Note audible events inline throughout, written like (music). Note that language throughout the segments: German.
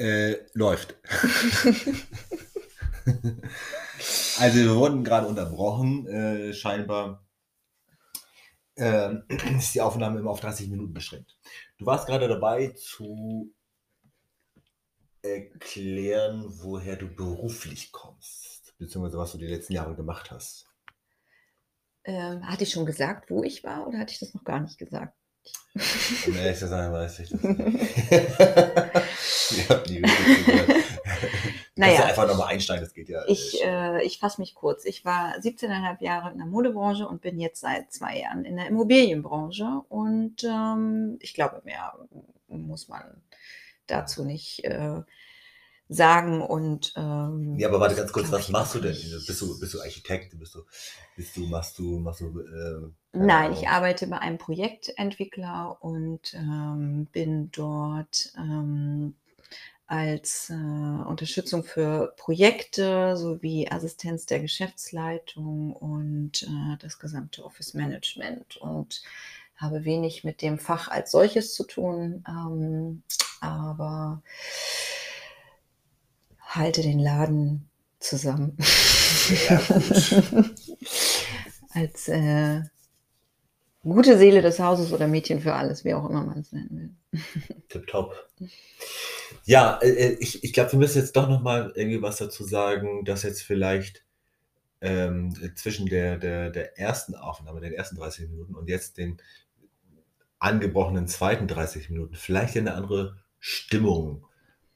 Äh, läuft. also wir wurden gerade unterbrochen. Äh, scheinbar äh, ist die Aufnahme immer auf 30 Minuten beschränkt. Du warst gerade dabei zu erklären, woher du beruflich kommst, beziehungsweise was du die letzten Jahre gemacht hast. Ähm, hatte ich schon gesagt, wo ich war oder hatte ich das noch gar nicht gesagt? Um ehrlich zu sein, weiß ich das nicht. (laughs) ich hab nie (laughs) Naja. ja einfach nochmal einsteigen, das geht ja. Ich, äh, ich fasse mich kurz. Ich war 17,5 Jahre in der Modebranche und bin jetzt seit zwei Jahren in der Immobilienbranche. Und ähm, ich glaube, mehr muss man dazu nicht äh, sagen. Und, ähm, ja, aber warte ganz kurz, glaub was machst du denn? Bist du, bist du Architekt? Bist du, bist du, machst du, machst du, äh, Nein, äh, ich arbeite bei einem Projektentwickler und ähm, bin dort ähm, als äh, Unterstützung für Projekte sowie Assistenz der Geschäftsleitung und äh, das gesamte Office Management und habe wenig mit dem Fach als solches zu tun, ähm, aber halte den Laden zusammen. (laughs) als äh, gute Seele des Hauses oder Mädchen für alles, wie auch immer man es nennen will. (laughs) Tipptopp. Ja, äh, äh, ich, ich glaube, wir müssen jetzt doch nochmal irgendwie was dazu sagen, dass jetzt vielleicht ähm, zwischen der, der, der ersten Aufnahme, den ersten 30 Minuten und jetzt den angebrochenen zweiten 30 Minuten vielleicht eine andere Stimmung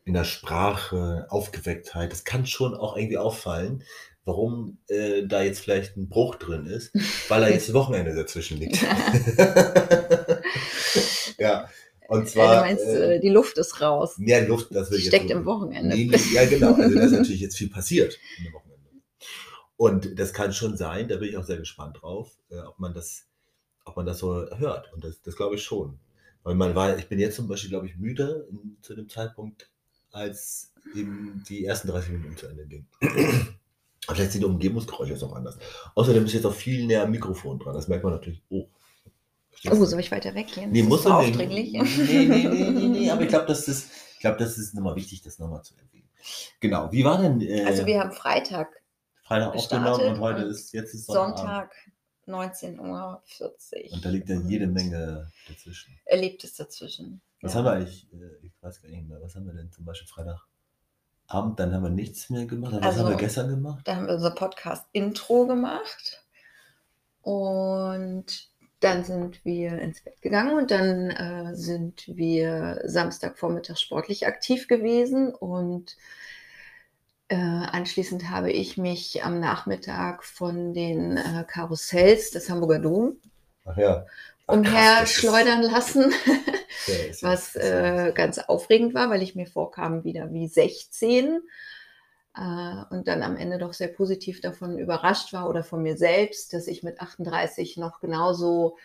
in der Sprache, Aufgewecktheit. Das kann schon auch irgendwie auffallen, warum äh, da jetzt vielleicht ein Bruch drin ist, (laughs) weil da jetzt ein Wochenende dazwischen liegt. ja, (laughs) und zwar. du meinst, äh, äh, die Luft ist raus. Mehr Luft, das will ich Steckt jetzt im Wochenende. Nee, nee, ja, genau. Also da ist (laughs) natürlich jetzt viel passiert in dem Wochenende. Und das kann schon sein, da bin ich auch sehr gespannt drauf, äh, ob man das, ob man das so hört. Und das, das glaube ich schon. Weil man war, ich bin jetzt zum Beispiel, glaube ich, müde in, zu dem Zeitpunkt, als eben die ersten 30 Minuten zu Ende gingen. (clears throat) Aber vielleicht sind die Umgebungsgeräusche jetzt auch anders. Außerdem ist jetzt auch viel näher am Mikrofon dran. Das merkt man natürlich. Oh, Verstehst Oh, du? soll ich weiter weggehen? Nee, muss das so man nicht. aufdringlich? Nee, nee, nee, nee, nee, aber ich glaube, das ist, ich glaube, das ist nochmal wichtig, das nochmal zu erwähnen. Genau. Wie war denn äh, Also wir haben Freitag, Freitag aufgenommen und heute und ist, jetzt ist Sonntag. Sonntag, 19.40 Uhr. Und da liegt ja jede Menge dazwischen. Erlebtes dazwischen. Was ja. haben wir eigentlich, äh, ich weiß gar nicht mehr, was haben wir denn zum Beispiel Freitagabend, dann haben wir nichts mehr gemacht. Was Also- haben wir gestern gemacht? Da haben wir unser Podcast-Intro gemacht. Und dann sind wir ins Bett gegangen und dann äh, sind wir Samstagvormittag sportlich aktiv gewesen und äh, anschließend habe ich mich am Nachmittag von den äh, Karussells des Hamburger Dom Ach ja. Ach, krass, umher das ist- schleudern lassen, (laughs) was äh, ganz aufregend war, weil ich mir vorkam wieder wie 16 äh, und dann am Ende doch sehr positiv davon überrascht war oder von mir selbst, dass ich mit 38 noch genauso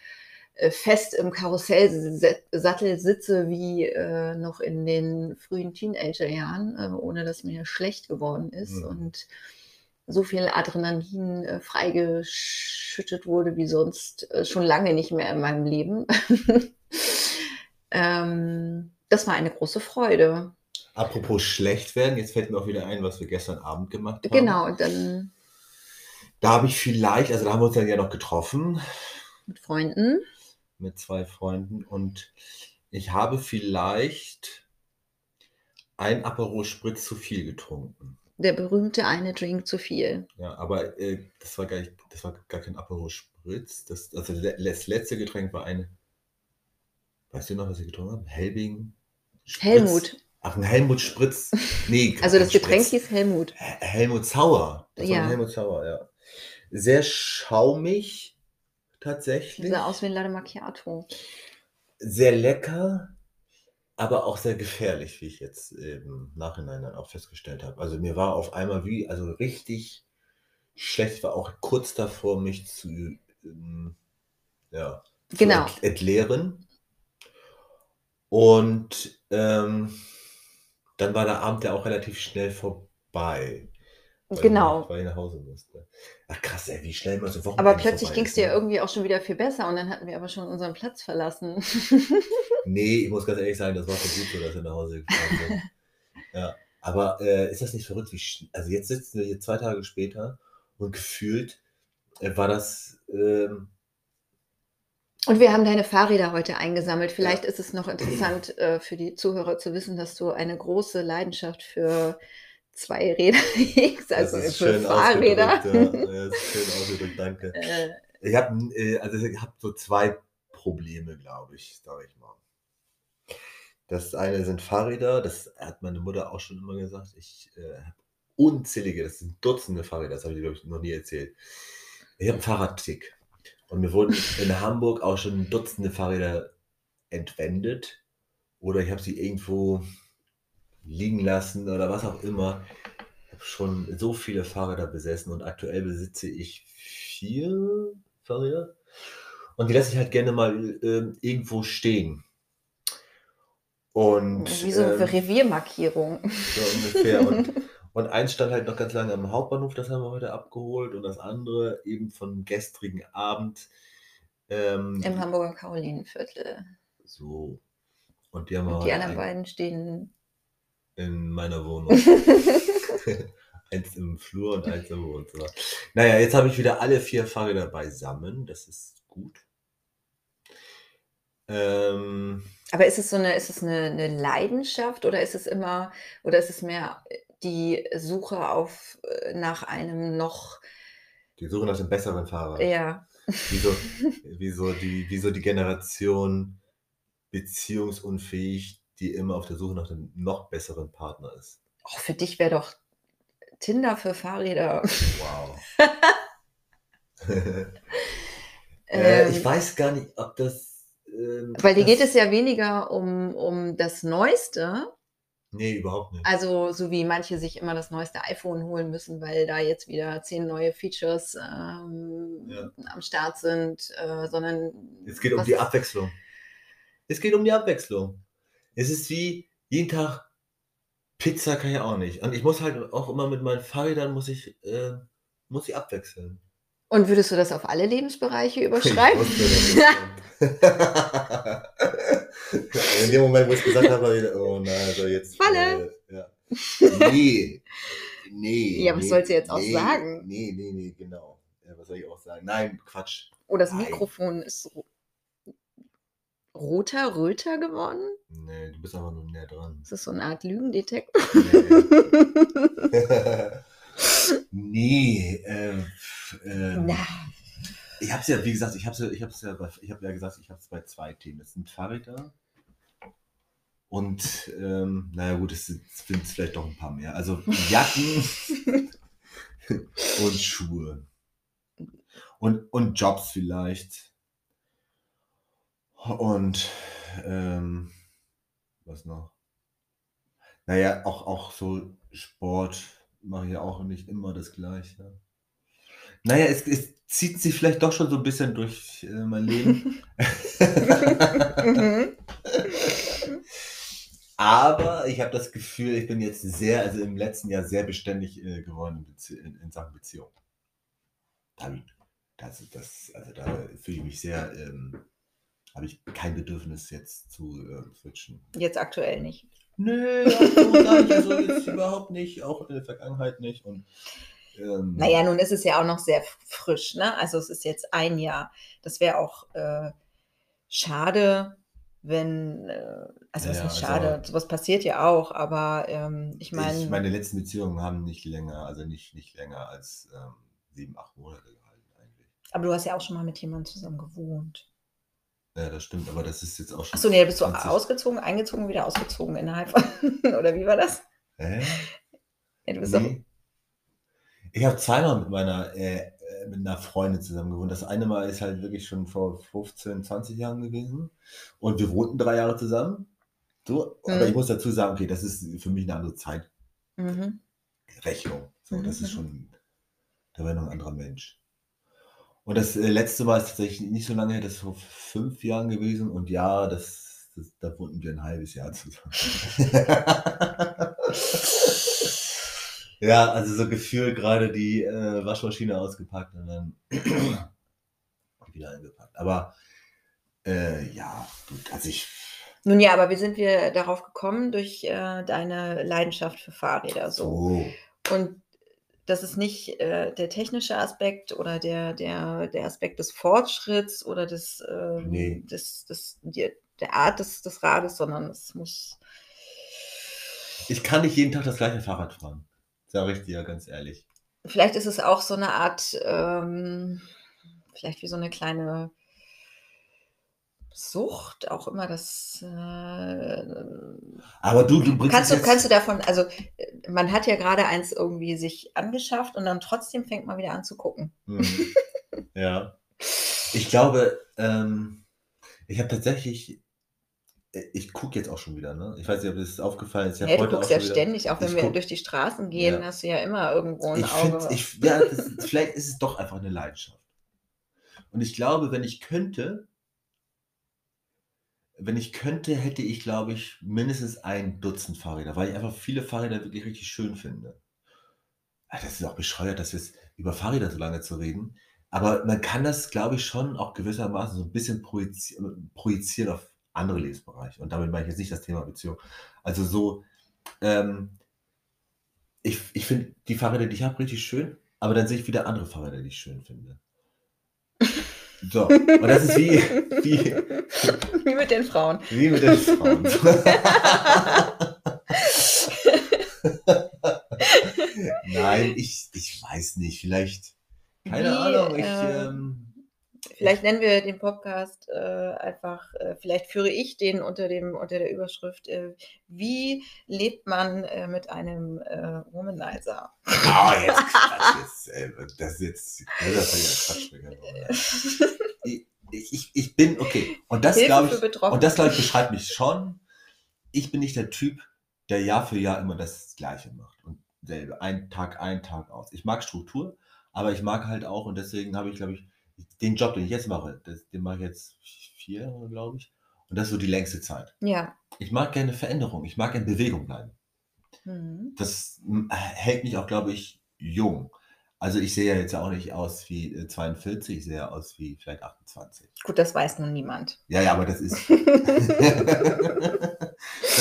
äh, fest im Karussellsattel sitze wie äh, noch in den frühen Teenagerjahren, äh, ohne dass mir schlecht geworden ist Mhm. und so viel Adrenalin äh, freigeschüttet wurde wie sonst äh, schon lange nicht mehr in meinem Leben. (laughs) ähm, das war eine große Freude. Apropos schlecht werden, jetzt fällt mir auch wieder ein, was wir gestern Abend gemacht haben. Genau, dann Da habe ich vielleicht, also da haben wir uns dann ja noch getroffen mit Freunden. mit zwei Freunden und ich habe vielleicht ein Aperol Spritz zu viel getrunken. Der berühmte eine Drink zu viel. Ja, aber äh, das war gar nicht, das war gar kein Aperol Spritz. Das, also das letzte Getränk war ein, weißt du noch, was ich getrunken habe? Helbing. Spritz. Helmut. Ach, ein Helmut Spritz. Nee, (laughs) Also das Getränk Spritz. hieß Helmut. Hel- Helmut Sauer. Das war Ja. ein Helmut Sauer, ja. Sehr schaumig, tatsächlich. Sah aus wie ein Latte Macchiato. Sehr lecker, aber auch sehr gefährlich, wie ich jetzt im Nachhinein dann auch festgestellt habe. Also mir war auf einmal wie, also richtig schlecht, war auch kurz davor, mich zu, ähm, ja, zu Genau. ent- entleeren. Und ähm, dann war der Abend ja auch relativ schnell vorbei. Weil Genau. Weil ich nach Hause musste. Ach krass, ey, wie schnell man so Wochenende Aber plötzlich ging es dir ne? irgendwie auch schon wieder viel besser und dann hatten wir aber schon unseren Platz verlassen. (laughs) Nee, ich muss ganz ehrlich sagen, das war schon gut so, dass wir nach Hause gefahren sind. (laughs) Ja. Aber äh, ist das nicht verrückt, wie also jetzt sitzen wir hier zwei Tage später und gefühlt äh, war das ähm, Und wir haben deine Fahrräder heute eingesammelt. Vielleicht ist es noch interessant äh, für die Zuhörer zu wissen, dass du eine große Leidenschaft für Zweiräder hegst, (laughs) also das ist für schön Fahrräder. ausgedrückt, ja. Das ist (laughs) schön ausgedrückt, danke. Äh, Ich habe äh, also ich hab so zwei Probleme, glaube ich, sage ich mal. Das eine sind Fahrräder, das hat meine Mutter auch schon immer gesagt. Ich äh, habe unzählige, das sind Dutzende Fahrräder, das habe ich, glaube ich, noch nie erzählt. Ich habe einen Fahrradtick. Und mir wurden in Hamburg auch schon Dutzende Fahrräder entwendet. Oder ich habe sie irgendwo liegen lassen oder was auch immer. Ich habe schon so viele Fahrräder besessen und aktuell besitze ich vier Fahrräder. Und die lasse ich halt gerne mal ähm, irgendwo stehen. Und wie so eine ähm, Reviermarkierung. so ungefähr. (laughs) Und, und eins stand halt noch ganz lange am Hauptbahnhof, das haben wir heute abgeholt. Und das andere eben vom gestrigen Abend. Ähm, Im Hamburger Karolinenviertel. so. Und die haben wir Und die anderen beiden stehen. In meiner Wohnung. (laughs) (laughs) eins im Flur und eins im Wohnzimmer. Naja, jetzt habe ich wieder alle vier Fahrräder beisammen. Das ist gut. Ähm, Aber ist es so eine, ist es eine, eine Leidenschaft oder ist es immer, oder ist es mehr die Suche auf äh, nach einem noch, die Suche nach dem besseren Fahrrad. ja, Wieso, (laughs) wieso, die, wieso die Generation beziehungsunfähig, die immer auf der Suche nach dem noch besseren Partner ist. oh, für dich wäre doch Tinder für Fahrräder. Wow. (laughs) (laughs) äh, Ähm, ich weiß gar nicht, ob das. Ähm, Weil dir das, geht es ja weniger um, um das Neueste, Nee, überhaupt nicht. also so wie manche sich immer das neueste iPhone holen müssen, weil da jetzt wieder zehn neue Features ähm, Ja. am Start sind, äh, sondern Es geht um die Abwechslung. Es geht um die Abwechslung. Es ist wie jeden Tag Pizza kann ich auch nicht. Und ich muss halt auch immer mit meinen Fahrrädern muss ich, äh, muss ich abwechseln. Und würdest du das auf alle Lebensbereiche Ich überschreiben? (laughs) In dem Moment, wo ich es gesagt habe, ich oh nein, also jetzt. Falle. Äh, ja. Nee. Nee. Ja, was nee, sollst du jetzt auch nee, sagen? Nee, nee, nee, genau. Ja, was soll ich auch sagen? Nein, Quatsch. Oh, das Nein. Mikrofon ist ro- roter, röter geworden? Nee, du bist einfach nur näher dran. Ist das so eine Art Lügendetektor? Nee. (laughs) nee, ähm, ähm, Na, Ich habe es ja, wie gesagt, ich habe ja, ich hab's ja, bei- ich habe ja gesagt, ich habe es bei zwei Themen. Es sind Fahrräder und, ähm, naja gut, es sind es vielleicht doch ein paar mehr. Also Jacken (laughs) und Schuhe und, und Jobs vielleicht und ähm, was noch? Naja, auch, auch so Sport mache ich ja auch nicht immer das Gleiche. Naja, es, es zieht sich vielleicht doch schon so ein bisschen durch äh, mein Leben. (laughs) (laughs) Aber ich habe das Gefühl, ich bin jetzt sehr, also im letzten Jahr sehr beständig äh, geworden in, in, Sachen Beziehung. Da, hab ich- das, das, also da fühle ich mich sehr, ähm, habe ich kein Bedürfnis jetzt zu äh, switchen. Jetzt aktuell nicht. Nö, also gar nicht, also jetzt überhaupt nicht, auch in der Vergangenheit nicht. Und, ähm, Naja, nun ist es ja auch noch sehr frisch, ne? Also es ist jetzt ein Jahr. Das wäre auch äh, schade, wenn, äh, also was Ja, heißt also- schade, sowas passiert ja auch, aber ähm, ich meine, meine letzten Beziehungen haben nicht länger, also nicht, nicht länger als ähm, sieben, acht Monate gehalten eigentlich. aber du hast ja auch schon mal mit jemandem zusammen gewohnt. Ja, das stimmt, aber das ist jetzt auch schon. Achso, nee, bist du 20 ausgezogen, eingezogen, wieder ausgezogen innerhalb von, (laughs) oder wie war das? Hä? Ja, du bist Nee. Ich habe zweimal mit meiner äh, äh, mit einer Freundin zusammen gewohnt. Das eine Mal ist halt wirklich schon vor 15, 20 Jahren gewesen. Und wir wohnten drei Jahre zusammen. So, aber Mhm. ich muss dazu sagen, okay, das ist für mich eine andere mhm. Zeitrechnung. So, Mhm, das ist mhm. schon, da war noch ein anderer Mensch. Und das äh, letzte Mal ist tatsächlich nicht so lange her, das ist vor fünf Jahren gewesen. Und ja, das, das, da wohnten wir ein halbes Jahr zusammen. (laughs) ja, also so gefühlt gerade die äh, Waschmaschine ausgepackt und dann (clears throat) wieder eingepackt. Aber äh, ja, gut, also ich. Nun ja, aber wie sind wir darauf gekommen? Durch äh, deine Leidenschaft für Fahrräder so. So. Und das ist nicht äh, der technische Aspekt oder der, der, der Aspekt des Fortschritts oder des, ähm, Nee. des, des, der, der Art des, des Rades, sondern es muss. Ich kann nicht jeden Tag das gleiche Fahrrad fahren. Sag ich dir ganz ehrlich. Vielleicht ist es auch so eine Art, ähm, vielleicht wie so eine kleine Sucht, auch immer das. Äh, Aber du, du bringst kannst, es du, kannst du davon, also äh, man hat ja gerade eins irgendwie sich angeschafft und dann trotzdem fängt man wieder an zu gucken. Mhm. (laughs) ja. Ich glaube, ähm, ich habe tatsächlich, äh, ich gucke jetzt auch schon wieder, ne? Ich weiß nicht, ob das aufgefallen ist. Ich Ja, du guckst auch ja ständig, auch wenn wir guck- durch die Straßen gehen, Ja. hast du ja immer irgendwo ein Ich Auge. ich, ja, das, vielleicht ist es doch einfach eine Leidenschaft. Und ich glaube, wenn ich könnte, wenn ich könnte, hätte ich, glaube ich, mindestens ein Dutzend Fahrräder, weil ich einfach viele Fahrräder wirklich richtig schön finde. Ah, Das ist auch bescheuert, dass jetzt über Fahrräder so lange zu reden. Aber man kann das, glaube ich, schon auch gewissermaßen so ein bisschen projizi projizieren auf andere Lebensbereiche. Und damit meine ich jetzt nicht das Thema Beziehung. Also so, ähm, ich, ich finde die Fahrräder, die ich habe, richtig schön, aber dann sehe ich wieder andere Fahrräder, die ich schön finde. So, und das ist wie, wie, (laughs) Wie mit den Frauen. wie mit den Frauen. (laughs) Nein, ich, ich weiß nicht, vielleicht, keine Wie, Ahnung, ich, äh, ähm, Vielleicht nennen wir den Podcast äh, einfach, äh, vielleicht führe ich den unter, dem, unter der Überschrift, äh, wie lebt man äh, mit einem äh, Womanizer? oh, jetzt Quatsch, jetzt, äh, das ist jetzt, das ist ja Quatsch. (laughs) Ich, ich, ich bin, okay, und das glaube ich, und das glaube ich beschreibt mich schon. Ich bin nicht der Typ, der Jahr für Jahr immer das Gleiche macht und selbe, ein Tag ein, Tag aus. Ich mag Struktur, aber ich mag halt auch, und deswegen habe ich, glaube ich, den Job, den ich jetzt mache, das, den mache ich jetzt vier Jahre, glaube ich. Und das ist so die längste Zeit. Ja. Ich mag gerne Veränderung, ich mag in Bewegung bleiben. Mhm. Das mm, hält mich auch, glaube ich, jung. Also ich sehe ja jetzt auch nicht aus wie äh, 42, ich sehe ja aus wie vielleicht 28. Gut, das weiß nun niemand. Ja, ja, aber das ist. (laughs) (laughs) das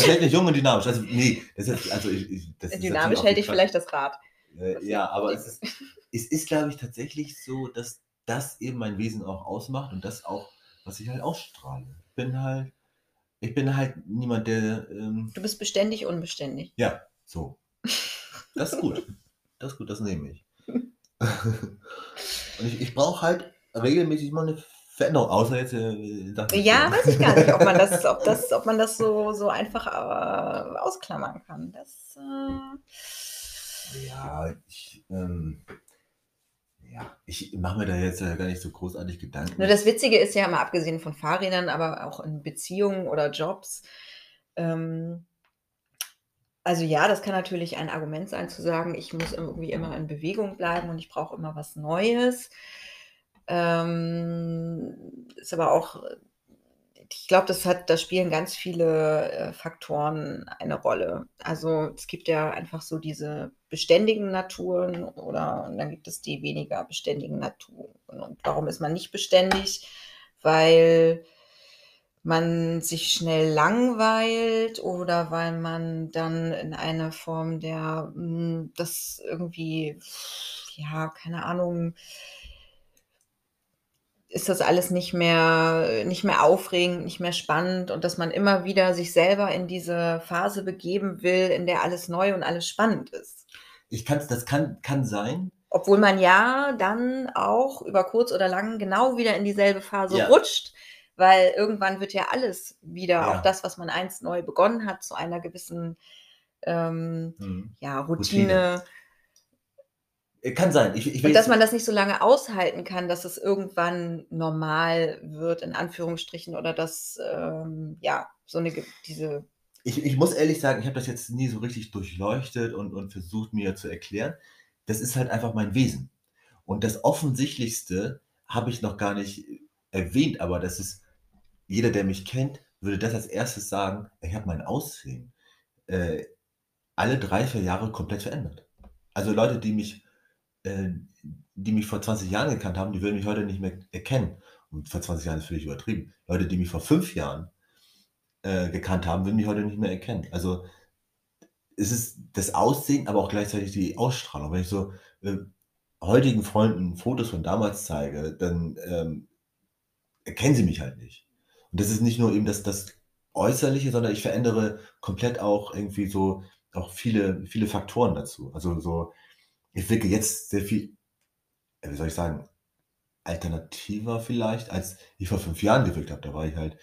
hält mich jung und dynamisch. Also, nee, das ist, also ich, ich, das ist Dynamisch auch hält dich Quatsch. vielleicht das Rad. Äh, ja, aber es ist, es ist, glaube ich, tatsächlich so, dass das eben mein Wesen auch ausmacht und das auch, was ich halt ausstrahle. Ich bin halt, ich bin halt niemand, der, ähm, Du bist beständig, unbeständig. ja, so. Das ist gut. Das ist gut, das nehme ich. (laughs) und ich, ich brauche halt regelmäßig mal eine Veränderung, außer jetzt. Äh, Ja, weiß ich gar nicht, ob man das, (laughs) ob das, ob man das so, so einfach äh, ausklammern kann. Das, äh, Ja, ich, ähm, ja, ich mache mir da jetzt äh, gar nicht so großartig Gedanken. Nur das Witzige ist ja mal abgesehen von Fahrrädern, aber auch in Beziehungen oder Jobs. Ähm, also ja, das kann natürlich ein Argument sein zu sagen, ich muss irgendwie immer in Bewegung bleiben und ich brauche immer was Neues. Ähm, ist aber auch, ich glaube, das hat, da spielen ganz viele äh, Faktoren eine Rolle. Also es gibt ja einfach so diese beständigen Naturen oder und dann gibt es die weniger beständigen Naturen. Und warum ist man nicht beständig? Weil man sich schnell langweilt oder weil man dann in eine Form der, mh, das irgendwie, ja, keine Ahnung, ist das alles nicht mehr, nicht mehr aufregend, nicht mehr spannend und dass man immer wieder sich selber in diese Phase begeben will, in der alles neu und alles spannend ist. Ich kann das kann, kann sein. Obwohl man ja dann auch über kurz oder lang genau wieder in dieselbe Phase Ja. rutscht, weil irgendwann wird ja alles wieder, Ja. auch das, was man einst neu begonnen hat, zu einer gewissen ähm, Hm. ja, Routine. Äh, Kann sein. Ich, ich Und dass man das nicht so lange aushalten kann, dass es irgendwann normal wird, in Anführungsstrichen, oder dass, ähm, ja, so eine, diese, ich, ich muss ehrlich sagen, ich habe das jetzt nie so richtig durchleuchtet und, und versucht mir zu erklären. Das ist halt einfach mein Wesen. Und das Offensichtlichste habe ich noch gar nicht erwähnt, aber das ist, jeder, der mich kennt, würde das als erstes sagen, ich habe mein Aussehen äh, alle drei, vier Jahre komplett verändert. Also Leute, die mich, äh, die mich vor 20 Jahren gekannt haben, die würden mich heute nicht mehr erkennen. Und vor 20 Jahren ist völlig übertrieben. Leute, die mich vor fünf Jahren äh, gekannt haben, würden mich heute nicht mehr erkennen. Also es ist das Aussehen, aber auch gleichzeitig die Ausstrahlung. Wenn ich so äh, heutigen Freunden Fotos von damals zeige, dann ähm, erkennen sie mich halt nicht. Und das ist nicht nur eben das, das Äußerliche, sondern ich verändere komplett auch irgendwie so auch viele, viele Faktoren dazu. Also so, ich wirke jetzt sehr viel, wie soll ich sagen, alternativer vielleicht, als ich vor fünf Jahren gewirkt habe. Da war ich halt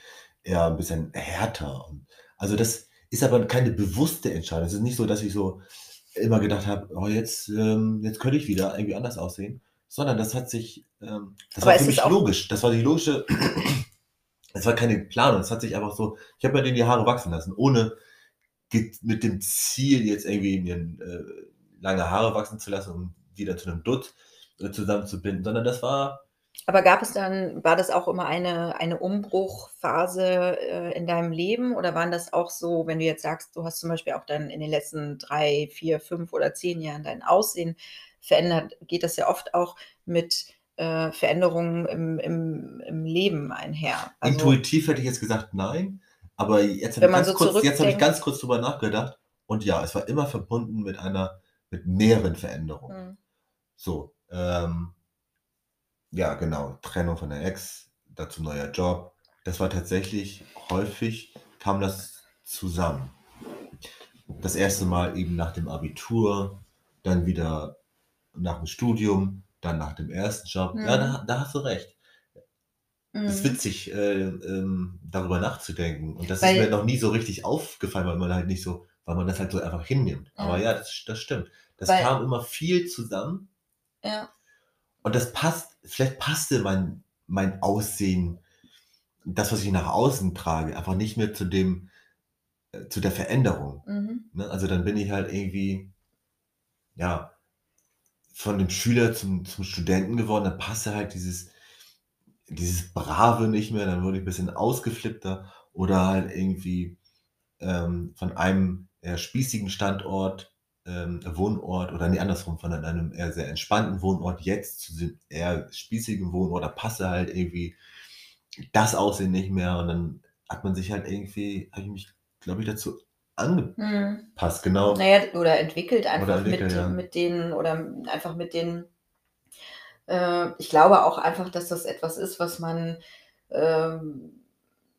eher ein bisschen härter. Also das ist aber keine bewusste Entscheidung. Es ist nicht so, dass ich so immer gedacht habe, oh, jetzt, ähm, jetzt könnte ich wieder irgendwie anders aussehen, sondern das hat sich, ähm, das Aber war für mich logisch. Das war die logische, (clears throat) es war keine Planung. Es hat sich einfach so, ich habe mir denen die Haare wachsen lassen, ohne mit dem Ziel, jetzt irgendwie mir äh, lange Haare wachsen zu lassen, um die dann zu einem Dutt äh, zusammenzubinden, sondern das war, Aber gab es dann, war das auch immer eine, eine Umbruchphase äh, in deinem Leben oder waren das auch so, wenn du jetzt sagst, du hast zum Beispiel auch dann in den letzten drei, vier, fünf oder zehn Jahren dein Aussehen verändert, geht das ja oft auch mit äh, Veränderungen im, im, im Leben einher. Also, intuitiv hätte ich jetzt gesagt, nein, aber jetzt habe ich, ganz so kurz, jetzt habe ich ganz kurz drüber nachgedacht und ja, es war immer verbunden mit einer, mit mehreren Veränderungen. Hm. So, ähm, ja, genau, Trennung von der Ex, dazu neuer Job. Das war tatsächlich häufig, kam das zusammen. Das erste Mal eben nach dem Abitur, dann wieder nach dem Studium, dann nach dem ersten Job. Ja, Mhm. da, da hast du recht. Es ist Mhm. witzig, äh, ähm, darüber nachzudenken. Und das Weil- ist mir noch nie so richtig aufgefallen, weil man halt nicht so, weil man das halt so einfach hinnimmt. Aber Ja. ja, das, das stimmt. Das Weil- kam immer viel zusammen. Ja. Und das passt, vielleicht passte mein, mein Aussehen, das, was ich nach außen trage, einfach nicht mehr zu dem, äh, zu der Veränderung. Mhm. Ne? Also dann bin ich halt irgendwie, ja, von dem Schüler zum, zum Studenten geworden, dann passte halt dieses, dieses Brave nicht mehr, dann wurde ich ein bisschen ausgeflippter oder halt irgendwie ähm, von einem spießigen Standort, ähm, Wohnort oder nee, andersrum, von einem eher sehr entspannten Wohnort jetzt zu dem eher spießigen Wohnort, da passte halt irgendwie das Aussehen nicht mehr und dann hat man sich halt irgendwie, habe ich mich, glaube ich, dazu angepasst, Hm. genau. Naja, oder entwickelt einfach Oder entwickelt, mit, ja. mit denen oder einfach mit den. Äh, ich glaube auch einfach, dass das etwas ist, was man ähm,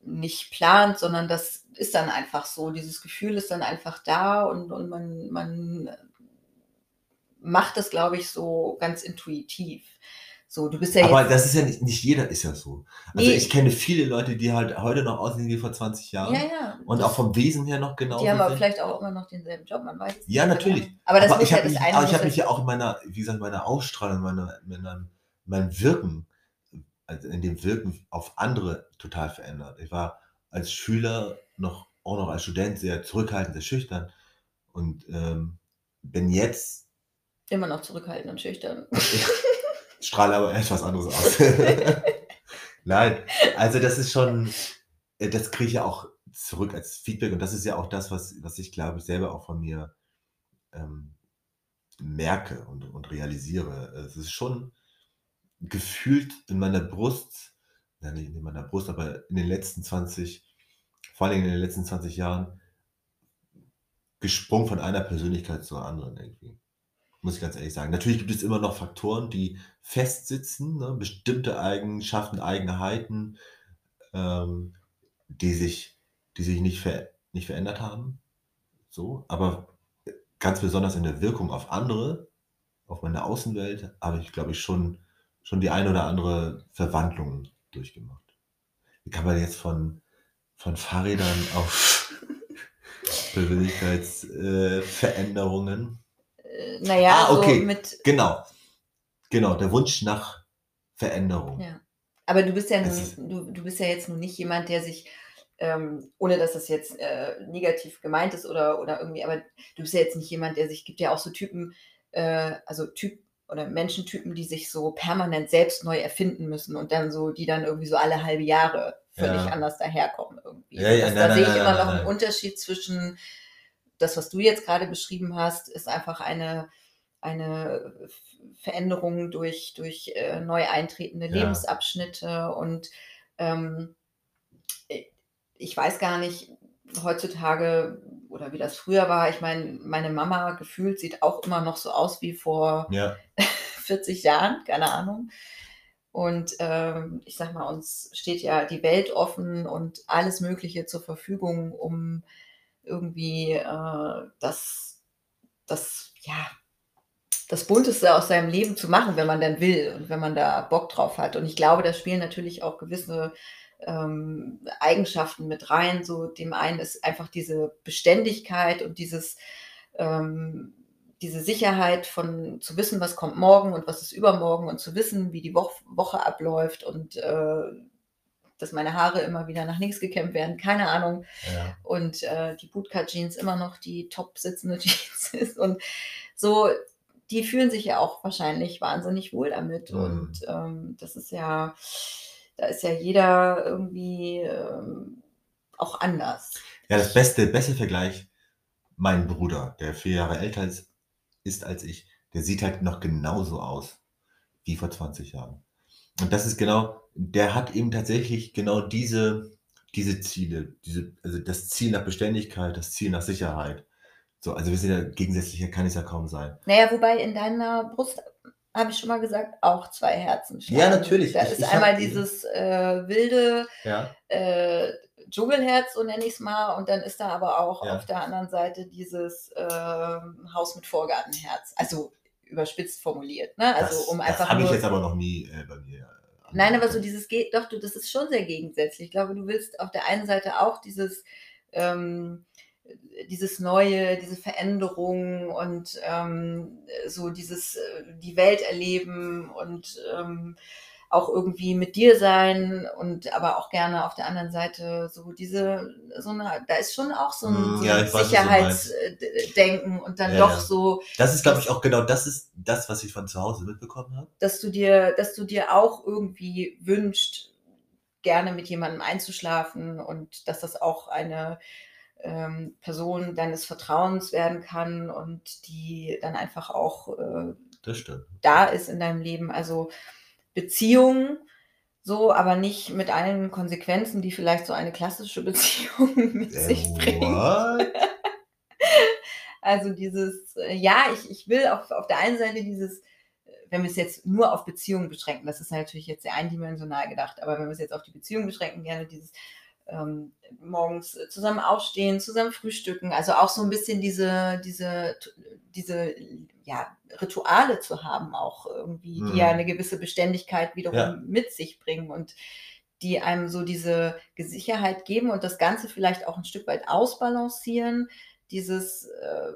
nicht plant, sondern das ist dann einfach so. Dieses Gefühl ist dann einfach da und, und man, man macht das, glaube ich, so ganz intuitiv. So, du bist ja Aber das ist ja nicht, nicht jeder ist ja so. Also Nee. ich kenne viele Leute, die halt heute noch aussehen wie vor 20 Jahren ja, ja. und auch vom Wesen her noch genauso die haben aber vielleicht auch immer noch denselben Job, man weiß es Ja, nicht. natürlich. genau. Aber das muss ich ja das mich, eine. aber ich habe mich ja- ja auch in meiner, wie gesagt, meiner Ausstrahlung, meiner, meiner, meinem Wirken, also in dem Wirken auf andere total verändert. Ich war als Schüler noch, auch noch als Student sehr zurückhaltend, sehr schüchtern und ähm, bin jetzt, immer noch zurückhaltend und schüchtern. (laughs) strahle aber etwas anderes aus. (laughs) Nein, also das ist schon, äh, das kriege ich ja auch zurück als Feedback und das ist ja auch das, was, was ich glaube ich selber auch von mir ähm, merke und, und realisiere. Es ist schon gefühlt in meiner Brust, ja nicht in meiner Brust, aber in den letzten 20, vor allem in den letzten 20 Jahren, gesprungen von einer Persönlichkeit zur anderen irgendwie. Muss ich ganz ehrlich sagen. Natürlich gibt es immer noch Faktoren, die festsitzen, ne? bestimmte Eigenschaften, Eigenheiten, ähm, die sich, die sich nicht, ver nicht verändert haben. So, aber ganz besonders in der Wirkung auf andere, auf meine Außenwelt, habe ich, glaube ich, schon, schon die ein oder andere Verwandlung durchgemacht. Wie kann man jetzt von, von Fahrrädern (laughs) auf Persönlichkeitsveränderungen? Äh, naja, Ah, okay. so mit. Genau. Genau, der Wunsch nach Veränderung. Ja. Aber du bist ja, nun, du, du bist ja jetzt nun nicht jemand, der sich, ähm, ohne dass das jetzt äh, negativ gemeint ist oder, oder irgendwie, aber du bist ja jetzt nicht jemand, der sich, gibt ja auch so Typen, äh, also Typ oder Menschentypen, die sich so permanent selbst neu erfinden müssen und dann so, die dann irgendwie so alle halbe Jahre völlig Ja. anders daherkommen irgendwie. Ja, ja, nein, da nein, sehe ich nein, immer nein, noch nein. einen Unterschied zwischen das, was du jetzt gerade beschrieben hast, ist einfach eine, eine Veränderung durch, durch äh, neu eintretende. Lebensabschnitte und ähm, ich weiß gar nicht heutzutage oder wie das früher war. Ich meine, meine Mama gefühlt sieht auch immer noch so aus wie vor Ja. (laughs) 40 Jahren, keine Ahnung. Und ähm, ich sag mal, uns steht ja die Welt offen und alles Mögliche zur Verfügung, um irgendwie äh, das, das, ja, das Bunteste aus seinem Leben zu machen, wenn man dann will und wenn man da Bock drauf hat. Und ich glaube, da spielen natürlich auch gewisse ähm, Eigenschaften mit rein. So dem einen ist einfach diese Beständigkeit und dieses ähm, diese Sicherheit von zu wissen, was kommt morgen und was ist übermorgen und zu wissen, wie die Wo Woche abläuft und äh, dass meine Haare immer wieder nach links gekämmt werden, keine Ahnung. Ja. Und äh, die Bootcut-Jeans immer noch die top sitzende (laughs) Jeans ist. Und so, die fühlen sich ja auch wahrscheinlich wahnsinnig wohl damit. Mhm. Und ähm, das ist ja, da ist ja jeder irgendwie ähm, auch anders. Ja, das beste, beste Vergleich, mein Bruder, der vier Jahre älter ist, ist als ich, der sieht halt noch genauso aus wie vor 20 Jahren. Und das ist genau, der hat eben tatsächlich genau diese, diese Ziele, diese, also das Ziel nach Beständigkeit, das Ziel nach Sicherheit. So, also wir sind ja gegensätzlicher, kann es ja kaum sein. Naja, wobei in deiner Brust, habe ich schon mal gesagt, auch zwei Herzen schlagen. Ja, natürlich. Da Ich- ist ich einmal hab- dieses äh, wilde Ja. äh, Dschungelherz, so nenne ich es mal, und dann ist da aber auch Ja. auf der anderen Seite dieses ähm, Haus mit Vorgartenherz. Also überspitzt formuliert, ne? Also das um das habe ich jetzt aber noch nie äh, bei mir. äh, Nein, aber so dieses geht, doch, du, das ist schon sehr gegensätzlich. Ich glaube, du willst auf der einen Seite auch dieses, ähm, dieses Neue, diese Veränderung und ähm, so dieses, äh, die Welt erleben und ähm, auch irgendwie mit dir sein und aber auch gerne auf der anderen Seite so diese, so eine, da ist schon auch so ein, Mm, so ja. Sicherheitsdenken und dann Ja, doch ja. so, Das ist, glaube ich, auch genau das ist das, was ich von zu Hause mitbekommen habe. dass du dir, dass du dir auch irgendwie wünscht, gerne mit jemandem einzuschlafen und dass das auch eine ähm, Person deines Vertrauens werden kann und die dann einfach auch äh, da ist in deinem Leben. Also Beziehungen so, aber nicht mit allen Konsequenzen, die vielleicht so eine klassische (laughs) Beziehung mit Äh, sich bringt. (laughs) Also dieses, äh, ja, ich, ich will auf, auf der einen Seite dieses, äh, wenn wir es jetzt nur auf Beziehungen beschränken, das ist natürlich jetzt sehr eindimensional gedacht, aber wenn wir es jetzt auf die Beziehung beschränken, gerne dieses ähm, morgens zusammen aufstehen, zusammen frühstücken, also auch so ein bisschen diese, diese, diese ja, Rituale zu haben, auch irgendwie, Mhm. die ja eine gewisse Beständigkeit wiederum Ja. mit sich bringen und die einem so diese Sicherheit geben und das Ganze vielleicht auch ein Stück weit ausbalancieren, dieses, äh,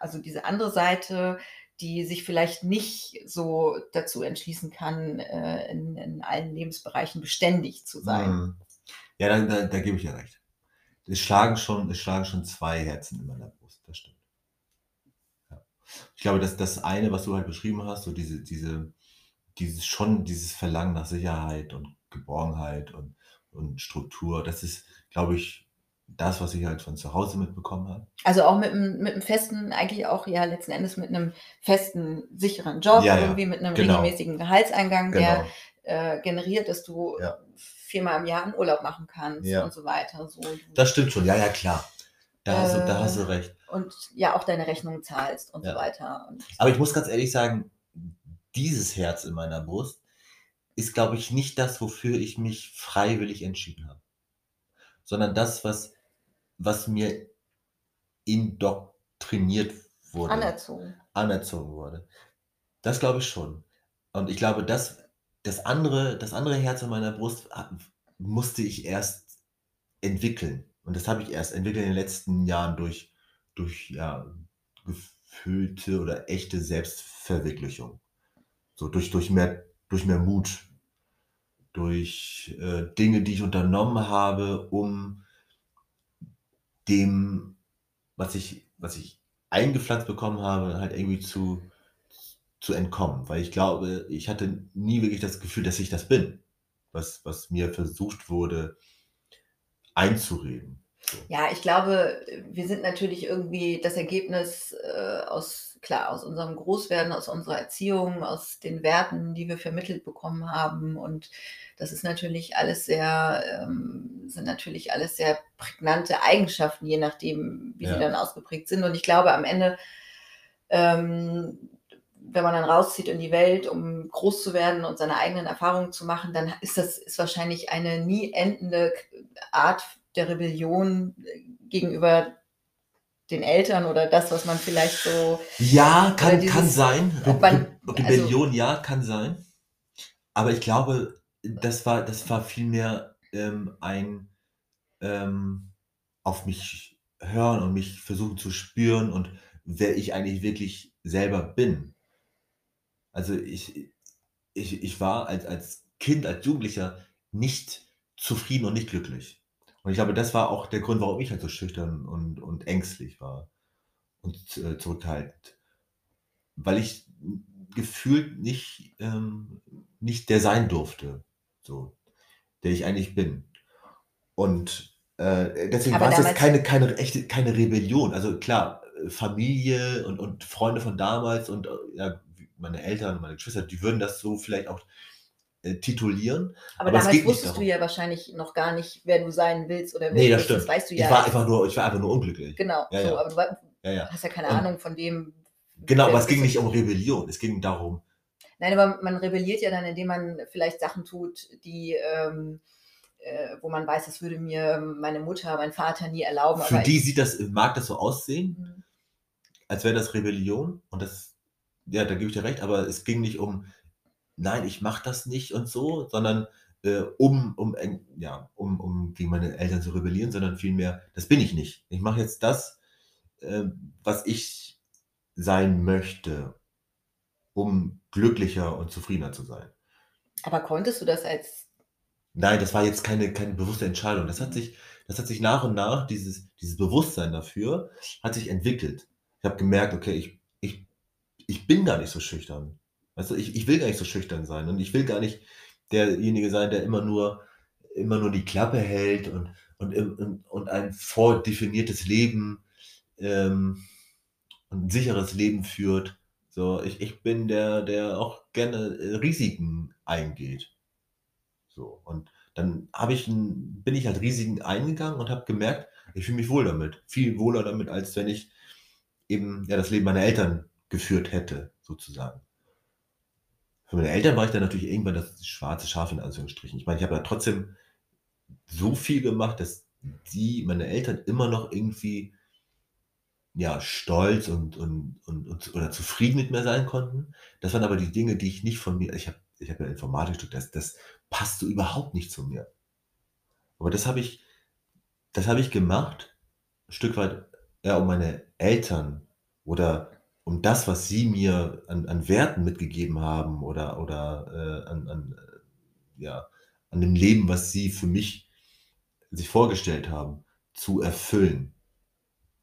also diese andere Seite, die sich vielleicht nicht so dazu entschließen kann, äh, in, in allen Lebensbereichen beständig zu sein. Ja, da, da, da gebe ich dir recht. Es schlagen, schon, es schlagen schon zwei Herzen in meiner Brust, das stimmt. Ja. Ich glaube, dass das eine, was du halt beschrieben hast, so diese, diese, dieses schon dieses Verlangen nach Sicherheit und Geborgenheit und, und Struktur, das ist, glaube ich, das, was ich halt von zu Hause mitbekommen habe. Also auch mit einem, mit einem festen, eigentlich auch ja letzten Endes mit einem festen, sicheren Job, Ja, ja, irgendwie mit einem genau. regelmäßigen Gehaltseingang, Genau. der äh, generiert, dass du Ja. Viermal im Jahr einen Urlaub machen kannst Ja. und so weiter. So. Das stimmt schon, ja, ja, klar. Da, hast, du, da hast du Äh, recht. und ja auch deine Rechnungen zahlst und Ja. so weiter. Und Aber ich muss ganz ehrlich sagen, dieses Herz in meiner Brust ist, glaube ich, nicht das, wofür ich mich freiwillig entschieden habe. Sondern das, was, was mir indoktriniert wurde, anerzogen. anerzogen wurde. Das glaube ich schon. Und ich glaube, das, das, andere, das andere Herz in meiner Brust musste ich erst entwickeln. Und das habe ich erst entwickelt in den letzten Jahren durch, durch ja, gefühlte oder echte Selbstverwirklichung. So durch, durch, mehr, durch mehr Mut, durch äh, Dinge, die ich unternommen habe, um dem, was ich, was ich eingepflanzt bekommen habe, halt irgendwie zu, zu entkommen. Weil ich glaube, ich hatte nie wirklich das Gefühl, dass ich das bin, was, was mir versucht wurde einzureden. Ja, ich glaube, wir sind natürlich irgendwie das Ergebnis äh, aus, klar, aus unserem Großwerden, aus unserer Erziehung, aus den Werten, die wir vermittelt bekommen haben. Und das ist natürlich alles sehr, ähm, sind natürlich alles sehr prägnante Eigenschaften, je nachdem, wie Ja. sie dann ausgeprägt sind. Und ich glaube, am Ende, ähm, wenn man dann rauszieht in die Welt, um groß zu werden und seine eigenen Erfahrungen zu machen, dann ist das ist wahrscheinlich eine nie endende Art der Rebellion äh, gegenüber den Eltern oder das, was man vielleicht so. Ja, kann, dieses- kann sein. man- Re Rebellion, ja, kann sein. Aber ich glaube, das war, das war vielmehr ähm, ein ähm, auf mich hören und mich versuchen zu spüren und wer ich eigentlich wirklich selber bin. Also ich, ich, ich war als, als Kind, als Jugendlicher nicht zufrieden und nicht glücklich. Und ich glaube, das war auch der Grund, warum ich halt so schüchtern und, und ängstlich war und äh, zurückhaltend. Weil ich gefühlt nicht, ähm, nicht der sein durfte, so, der ich eigentlich bin. Und äh, deswegen Aber war es jetzt keine, keine echte, keine Rebellion. Also klar, Familie und, und Freunde von damals und äh, ja, meine Eltern, meine Geschwister, die würden das so vielleicht auch äh, titulieren. Aber, Aber damals wusstest du ja wahrscheinlich noch gar nicht, wer du sein willst oder wer Nee, du das stimmt. Das weißt du ja. ich war einfach nur, ich war einfach nur unglücklich. Genau, Ja, so, ja. aber du war, Ja, hast ja keine Und- Ahnung von dem. Genau, aber es ging nicht um Rebellion. Es ging darum, Nein, aber man rebelliert ja dann, indem man vielleicht Sachen tut, die, ähm, äh, wo man weiß, das würde mir meine Mutter, mein Vater nie erlauben. für die sieht das, mag das so aussehen, Mhm. als wäre das Rebellion. Und das, ja, da gebe ich dir recht, aber es ging nicht um, nein, ich mache das nicht und so, sondern äh, um, um, ja, um, um gegen meine Eltern zu rebellieren, sondern vielmehr, das bin ich nicht. Ich mache jetzt das, äh, was ich sein möchte, um glücklicher und zufriedener zu sein. aber konntest du das als. Nein, das war jetzt keine, keine bewusste Entscheidung. Das Mhm. hat sich, das hat sich nach und nach, dieses, dieses Bewusstsein dafür, hat sich entwickelt. Ich habe gemerkt, okay, ich, ich, bin gar nicht so schüchtern. Du, ich, ich will gar nicht so schüchtern sein und ich will gar nicht derjenige sein, der immer nur, immer nur die Klappe hält und, und, und, und ein vordefiniertes Leben ähm, und ein sicheres Leben führt. So, ich, ich bin der, der auch gerne äh, Risiken eingeht. So, und dann ich ein, bin ich halt Risiken eingegangen und habe gemerkt, ich fühle mich wohl damit. Viel wohler damit, als wenn ich eben ja, das Leben meiner Eltern geführt hätte, sozusagen. Für meine Eltern war ich dann natürlich irgendwann das schwarze Schaf in Anführungsstrichen. Ich meine, ich habe ja trotzdem so viel gemacht, dass die, meine Eltern, immer noch irgendwie ja, stolz und, und, und, und oder zufrieden mit mir sein konnten. Das waren aber die Dinge, die ich nicht von mir, ich habe ich hab ja Informatik studiert, das, das passt so überhaupt nicht zu mir. Aber das habe ich, das habe ich gemacht, ein Stück weit, ja, um meine Eltern oder um das, was sie mir an, an Werten mitgegeben haben oder, oder äh, an, an, äh, ja, an dem Leben, was sie für mich sich vorgestellt haben, zu erfüllen.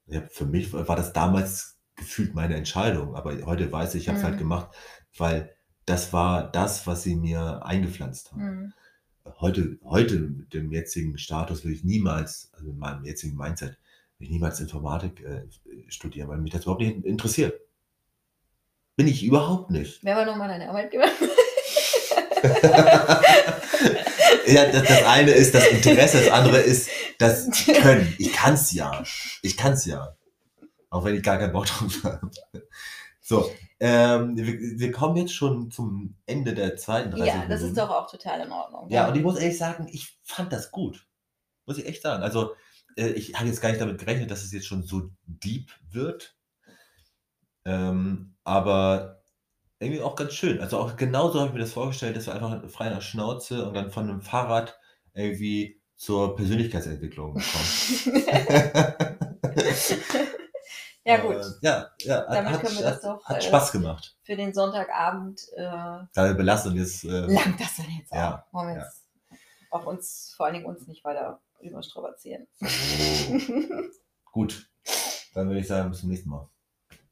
Ja, für mich war das damals gefühlt meine Entscheidung, aber heute weiß ich, ich habe es Mhm. halt gemacht, weil das war das, was sie mir eingepflanzt haben. Mhm. Heute, heute mit dem jetzigen Status will ich niemals, also mit meinem jetzigen Mindset, will ich niemals Informatik äh, studieren, weil mich das überhaupt nicht interessiert. Bin ich überhaupt nicht. Wer war nochmal dein Arbeitgeber? (laughs) ja, das, das eine ist das Interesse, das andere ist das Können. Ich kann's ja. Ich kann's ja. Auch wenn ich gar keinen Bock drauf habe. So, ähm, wir, wir kommen jetzt schon zum Ende der zweiten 30 ja, das Minuten. ist doch auch total in Ordnung. Ja, und ich muss ehrlich sagen, ich fand das gut. Muss ich echt sagen. Also, äh, ich habe jetzt gar nicht damit gerechnet, dass es jetzt schon so deep wird. Ähm, aber irgendwie auch ganz schön. Also auch genauso habe ich mir das vorgestellt, dass wir einfach frei nach Schnauze und dann von einem Fahrrad irgendwie zur Persönlichkeitsentwicklung kommen. (laughs) ja, gut. Äh, ja, ja, Damit hat, können wir das doch, hat äh, Spaß gemacht. Für den Sonntagabend äh, Da wir belassen und jetzt. Äh, langt das dann jetzt auch. Ja, Wollen wir ja. jetzt auch uns, vor allen Dingen uns nicht weiter überstrapazieren. oh, (laughs) gut. Dann würde ich sagen, bis zum nächsten Mal.